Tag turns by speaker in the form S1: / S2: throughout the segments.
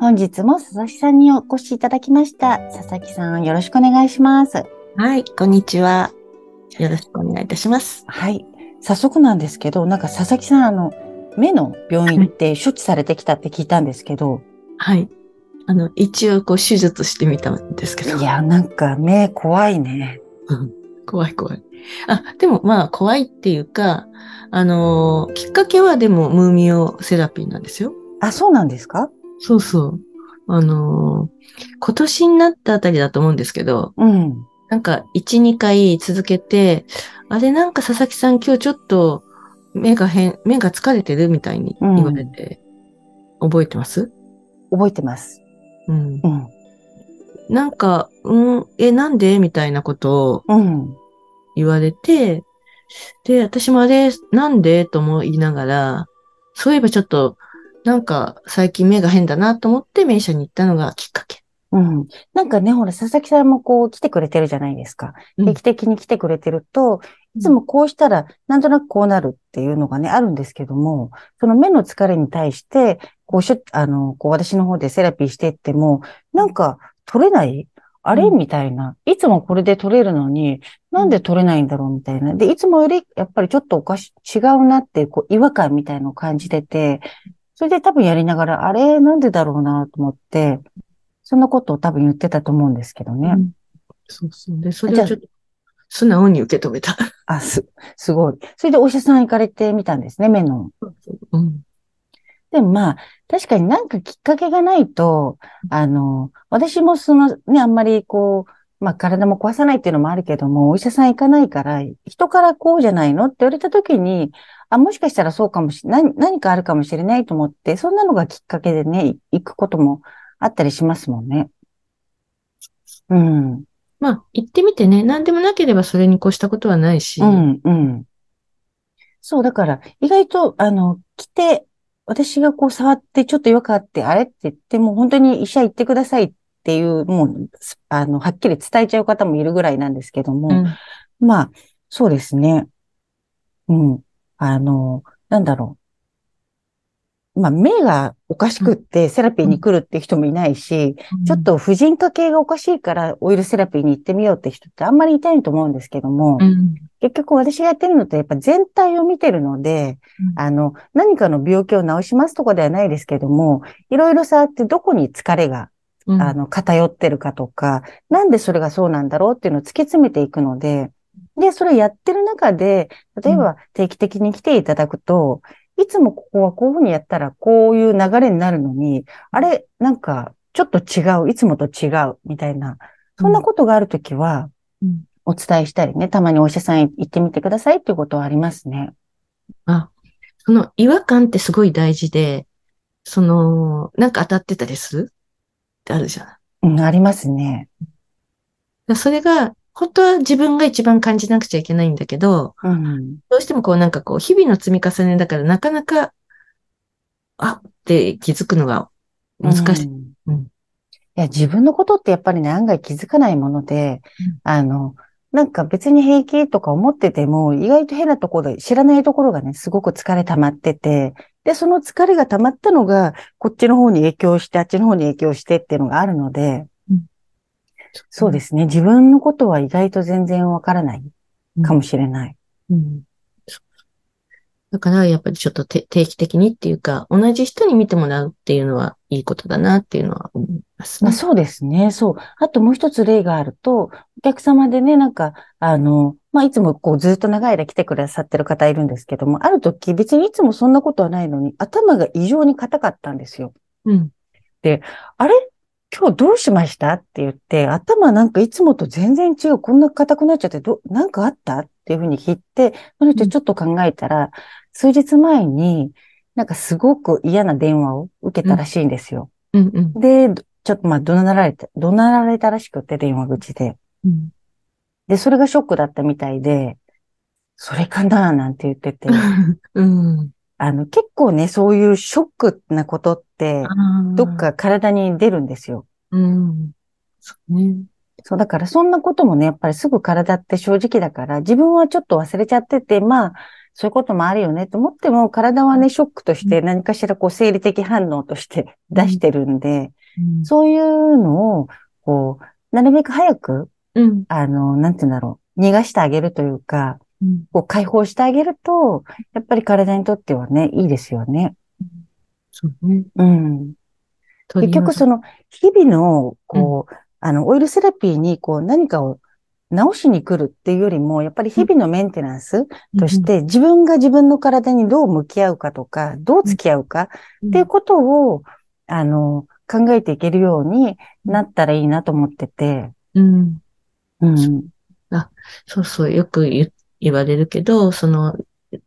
S1: 本日も佐々木さんにお越しいただきました。佐々木さん、よろしくお願いします。
S2: はい、こんにちは。よろしくお願いいたします。
S1: はい。早速なんですけど、なんか佐々木さん、あの、目の病院って処置されてきたって聞いたんですけど、
S2: はい。あの、一応、こう、手術してみたんですけど。
S1: いや、なんか目怖いね。
S2: うん怖い怖い。あ、でも、まあ、怖いっていうか、あのーきっかけはでも、ムーミオセラピーなんですよ。
S1: あ、そうなんですか？
S2: そうそう。あのー今年になったあたりだと思うんですけど、
S1: うん。
S2: なんか、1、2回続けて、あれなんか佐々木さん今日ちょっと目が変、目が疲れてるみたいに言われて、覚えてます？
S1: 覚えてます。
S2: うん。
S1: うん。
S2: なんか、うん、え、なんで？みたいなことを
S1: うん。
S2: 言われて、で、私もあれ、なんで？と思いながら、そういえばちょっと、なんか最近目が変だなと思って名車に行ったのがきっかけ。
S1: うん。なんかね、ほら、佐々木さんもこう来てくれてるじゃないですか。
S2: うん
S1: 定期的に来てくれてると、いつもこうしたら、なんとなくこうなるっていうのがね、あるんですけども、その目の疲れに対して、こうしょ、あの、こう私の方でセラピーしていっても、なんか取れないあれ
S2: うん
S1: みたいな。いつもこれで取れるのに、なんで取れないんだろうみたいな。で、いつもよりやっぱりちょっとおかし、違うなっていう、こう、違和感みたいのを感じてて、それで多分やりながら、あれなんでだろうなと思って、そんなことを多分言ってたと思うんですけどね。
S2: うんそうそう。で、それ
S1: じゃあ
S2: をちょっと素直に受け止めた。
S1: あ、す、すごい。それでお医者さん行かれてみたんですね、目の。
S2: うん。
S1: でもまあ、確かになんかきっかけがないと、あの、私もそのね、あんまりこう、まあ体も壊さないっていうのもあるけども、お医者さん行かないから、人からこうじゃないのって言われた時に、あ、もしかしたらそうかもしれない、何何かあるかもしれないと思って、そんなのがきっかけでね、行くこともあったりしますもんね。うん、
S2: まあ、行ってみてね、何でもなければそれに越したことはないし、
S1: うん、うん。そう、だから、意外と、あの、来て、私がこう触ってちょっと違和感あって、あれって言って、もう本当に医者行ってくださいっていう、もう、すあの、はっきり伝えちゃう方もいるぐらいなんですけども、
S2: うん
S1: まあ、そうですね。うん。あの、なんだろう。まあ、目がおかしくってセラピーに来るって人もいないし、ちょっ、と婦人科系がおかしいからオイルセラピーに行ってみようって人ってあんまりいないと思うんですけども、
S2: うん。
S1: 結局私がやってるのってやっぱ全体を見てるので、
S2: うん
S1: あの、何かの病気を治しますとかではないですけども、いろいろ触ってどこに疲れが、
S2: うん
S1: あの、偏ってるかとか、なんでそれがそうなんだろうっていうのを突き詰めていくので、で、それやってる中で、例えば定期的に来ていただくと、いつもここはこういうふうにやったらこういう流れになるのに、あれ、なんかちょっと違う、いつもと違うみたいな、そんなことがあるときは、
S2: うん
S1: お伝えしたりね、たまにお医者さん行ってみてくださいっていうことはありますね。
S2: あ、その違和感ってすごい大事で、その、なんか当たってたりする？ってあるじゃない。
S1: うん、ありますね。
S2: だそれが、本当は自分が一番感じなくちゃいけないんだけど、
S1: うん。
S2: どうしてもこうなんかこう、日々の積み重ねだからなかなか、あって気づくのが難しい。
S1: うん
S2: うん
S1: いや、自分のことってやっぱりね、案外気づかないもので、
S2: うん
S1: あの、なんか別に平気とか思ってても、意外と変なところで、知らないところがね、すごく疲れ溜まってて、で、その疲れが溜まったのが、こっちの方に影響して、あっちの方に影響してっていうのがあるので、そうですね。自分のことは意外と全然わからないかもしれない。
S2: うんだから、やっぱりちょっとて定期的にっていうか、同じ人に見てもらうっていうのはいいことだなっていうのは思いますね。
S1: まあそうですね。そう。あともう一つ例があると、お客様でね、なんか、あの、まあいつもこうずっと長い間来てくださってる方いるんですけども、ある時別にいつもそんなことはないのに、頭が異常に硬かったんですよ。
S2: うん。
S1: あれ？今日どうしました？って言って、頭なんかいつもと全然違う。こんな硬くなっちゃって、ど、なんかあった？っていうふうに聞いて、その人ちょっと考えたら、数日前に、なんかすごく嫌な電話を受けたらしいんですよ。
S2: うんうん。
S1: で、ちちょっとまあ怒鳴られて、怒鳴られたらしくて、電話口で。
S2: うん。
S1: で、それがショックだったみたいで、それかな？なんて言ってて。
S2: うん。
S1: あの、結構ね、そういうショックなことって、どっ。か体に出るんですよ。
S2: うん。そうね。
S1: そう、だからそんなこともね、やっぱりすぐ体って正直だから、自分はちょっと忘れちゃってて、まあ、そういうこともあるよねと思っても、体はね、ショックとして何かしらこう生理的反応として出してるんで、
S2: うん。
S1: そういうのを、こう、なるべく早く、
S2: うん。
S1: あの、なんて言うんだろう、逃がしてあげるというか、
S2: うん。
S1: こう解放してあげると、やっぱり体にとってはね、いいですよね。
S2: そうね。
S1: うん。結局そ
S2: の、
S1: の、日々の、こう、あの、オイルセラピーに、こう、何かを直しに来るっていうよりも、やっぱり日々のメンテナンスとして、自分が自分の体にどう向き合うかとか、どう付き合うか
S2: うん、
S1: っていうことを、あの、考えていけるようになったらいいなと思ってて、
S2: うん。
S1: うん。
S2: そうそう、よく言言われるけど、その、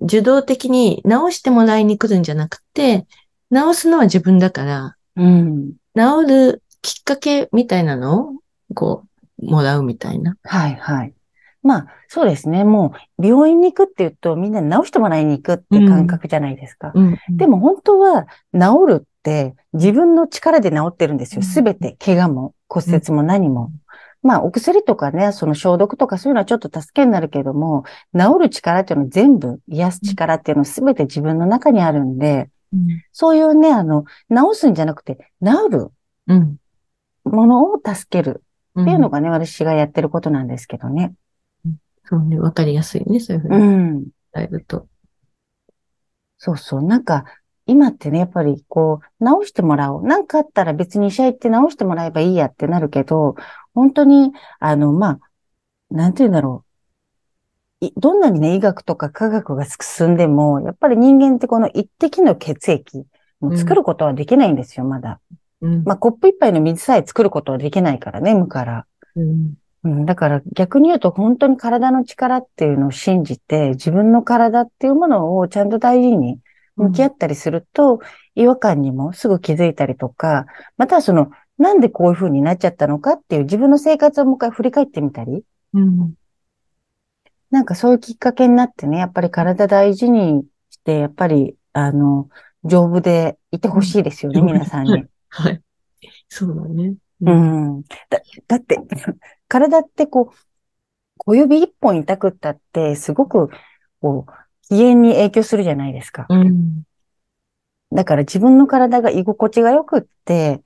S2: 受動的に直してもらいに来るんじゃなくて、直すのは自分だから、
S1: うん。
S2: 治るきっかけみたいなのを、こう、もらうみたいな。
S1: はい、はい。まあ、そうですね。もう、病院に行くって言うと、みんなに治してもらいに行くって感覚じゃないですか。
S2: うん。
S1: でも本当は治るって自分の力で治ってるんですよ。
S2: うん
S1: すべて、怪我も骨折も何も。まあ、お薬とかね、その消毒とかそういうのはちょっと助けになるけども、治る力っていうのは全部、癒す力っていうのはすべて自分の中にあるんで、
S2: うん。
S1: そういうね、あの、治すんじゃなくて、治る
S2: うん。
S1: ものを助ける
S2: っ
S1: っていうのがね、私がやってることなんですけどね。
S2: そうね、わかりやすいね、そういうふう
S1: う
S2: に
S1: ん。
S2: 伝えると。
S1: そうそう。なんか、今ってね、やっぱりこう、直してもらおう。なんかあったら別に医者行って直してもらえばいいやってなるけど、本当に、あの、まあ、なんて言うんだろう。いどんなにね、医学とか科学が進んでも、やっぱり人間ってこの一滴の血液も作ることはできないんですよ、まだ。
S2: うん。
S1: まあ、コップ一杯の水さえ作ることはできないからね、無から。
S2: うん。
S1: うん、だから逆に言うと本当に体の力っていうのを信じて、自分の体っていうものをちゃんと大事に向き合ったりすると、違和感にもすぐ気づいたりとか、またはその、なんでこういう風になっちゃったのかっていう自分の生活をもう一回振り返ってみたり、
S2: うん。
S1: なんかそういうきっかけになってね、やっぱり体大事にして、やっぱり、あの、丈夫でいてほしいですよね、
S2: うん
S1: 皆さんに。
S2: はい。そうだね。
S1: う。ん。だ、だって、体ってこう、小指一本痛くったって、すごく、こう、機嫌に影響するじゃないですか。
S2: うん。
S1: だから自分の体が居心地が良くって、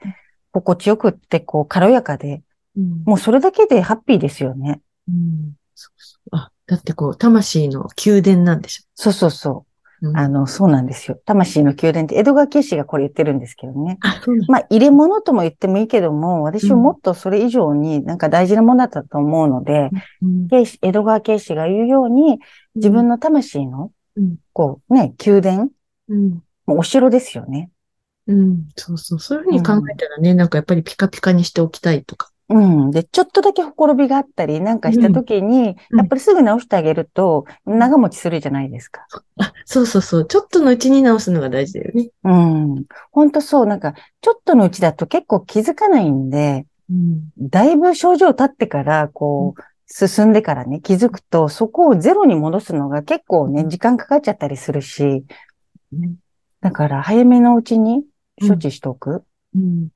S1: 心地よくって、こう、軽やかで、
S2: うん。
S1: もうそれだけでハッピーですよね。
S2: うん。そうそう。あ、だってこう、魂の宮殿なんでし
S1: そうそうそ
S2: ょ。
S1: う。
S2: うん
S1: あの、そうなんですよ。魂の宮殿って江戸川慶氏がこれ言ってるんですけどね。
S2: あ、そう。
S1: まあ、入れ物とも言ってもいいけども、私はもっとそれ以上になんか大事なものだったと思うので、
S2: うん
S1: 江戸川慶氏が言うように、自分の魂の
S2: うん、
S1: こうね、宮殿、
S2: うん。
S1: お城ですよね。
S2: うん。そうそう。そういうふうに考えたらね、なんかやっぱりピカピカにしておきたいとか。
S1: うん。で、ちょっとだけほころびがあったりなんかした時に、
S2: うん
S1: やっぱりすぐ直してあげると、長持ちするじゃないですか。
S2: あ、そうそうそう。ちょっとのうちに直すのが大事だよね。
S1: うん。ほんとそう、なんか、ちょっとのうちだと結構気づかないんで、
S2: うん。
S1: だいぶ症状経ってから、こう、進んでからね、気づくと、そこをゼロに戻すのが結構ね、時間かかっちゃったりするし、
S2: ね
S1: だから早めのうちに処置しておく。
S2: うん。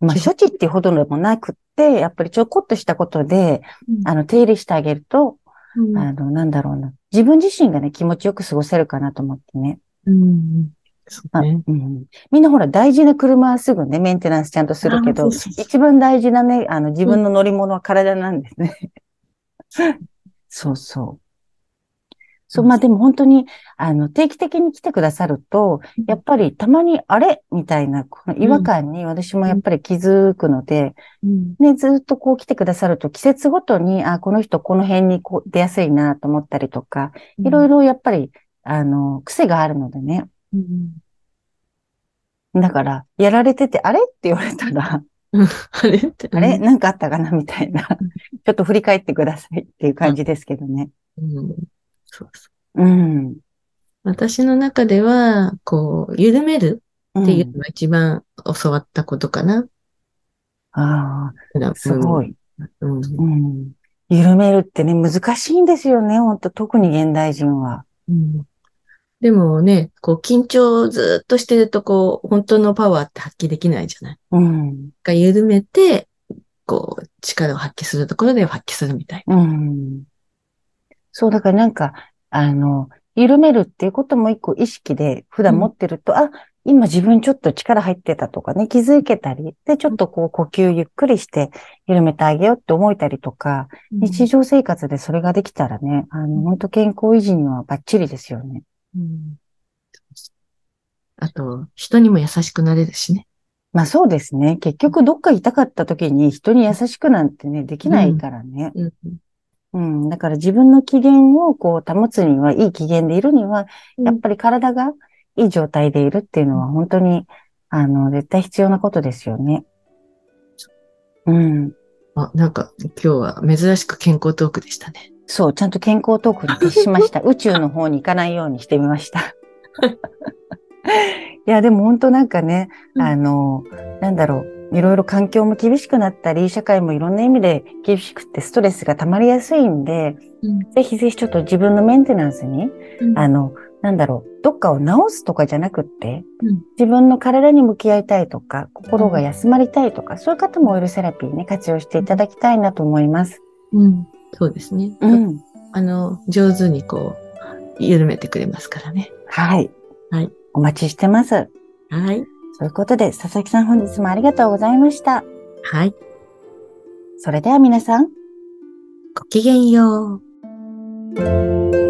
S1: まあ、処置っていうほどでもなくやっぱりちょこっとしたことで、あの、手入れしてあげると、
S2: うん
S1: あの、なんだろうな。自分自身がね、気持ちよく過ごせるかなと思ってね。
S2: うん。そう
S1: あ
S2: ね。
S1: うん、みんなほら、大事な車はすぐね、メンテナンスちゃんとするけど、
S2: あそうそうそう
S1: 一番大事なね、あの、自分の乗り物は体なんですね。そう そう。そう、まあでも本当に、あの、定期的に来てくださると、やっぱりたまに、あれ？みたいな、この違和感に私もやっぱり気づくので、
S2: うん。
S1: ね、ずっとこう来てくださると、季節ごとに、あ、この人この辺にこう出やすいなと思ったりとか、いろいろやっぱり、あの、癖があるのでね。
S2: うん。
S1: だから、やられてて、あれ？って言われたら、
S2: あれ？って。
S1: あれ？なんかあったかな？みたいな。ちょっと振り返ってくださいっていう感じですけどね。
S2: うん。そうそう。
S1: うん。
S2: 私の中では、こう、緩める
S1: うん
S2: っていうのが一番教わったことかな。
S1: あ
S2: うん
S1: あ、すごい。
S2: うん。
S1: うん。緩めるってね、難しいんですよね、本当特に現代人は。
S2: うんでもね、こう緊張をずっとしてると、こう、本当のパワーって発揮できないじゃない。
S1: うん。
S2: が緩めて、こう、力を発揮するところで発揮するみたい
S1: うん。そう、だからなんか、あの、緩めるっていうことも一個意識で普段持ってると、あ、今自分ちょっと力入ってたとかね、気づけたり、で、ちょっとこう呼吸ゆっくりして緩めてあげようって思えたりとか、
S2: な。
S1: 日常生活でそれができたらね、あの、本当健康維持にはバッチリですよね。
S2: うんあと、人にも優しくなれるしね。
S1: まあそうですね。結局どっか痛かった時に人に優しくなんてね、できないからね。
S2: うん。
S1: うん。だから自分の機嫌をこう保つには、いい機嫌でいるには、やっぱり体がいい状態でいるっていうのは本当に、あの、絶対必要なことですよね。うん。
S2: あ、なんか、今日は珍しく健康トークでしたね。
S1: そう、ちゃんと健康トークに徹しました。宇宙の方に行かないようにしてみました。いや、でも本当なんかね、
S2: うん
S1: あの、なんだろう、いろいろ環境も厳しくなったり、社会もいろんな意味で厳しくてストレスが溜まりやすいんで、
S2: うん。
S1: ぜひぜひちょっと自分のメンテナンスに、あの、なんだろう、どっかを治すとかじゃなくって、
S2: うん
S1: 自分の体に向き合いたいとか、心が休まりたいとか、そういう方もオイルセラピーね、活用していただきたいなと思います。
S2: うん。そうですね。
S1: うん。
S2: あの、上手にこう、緩めてくれますからね。
S1: はい。
S2: はい。
S1: お待ちしてます。
S2: はい。
S1: そういうことで、佐々木さん本日もありがとうございました。
S2: はい。
S1: それでは皆さん、
S2: ごきげんよう。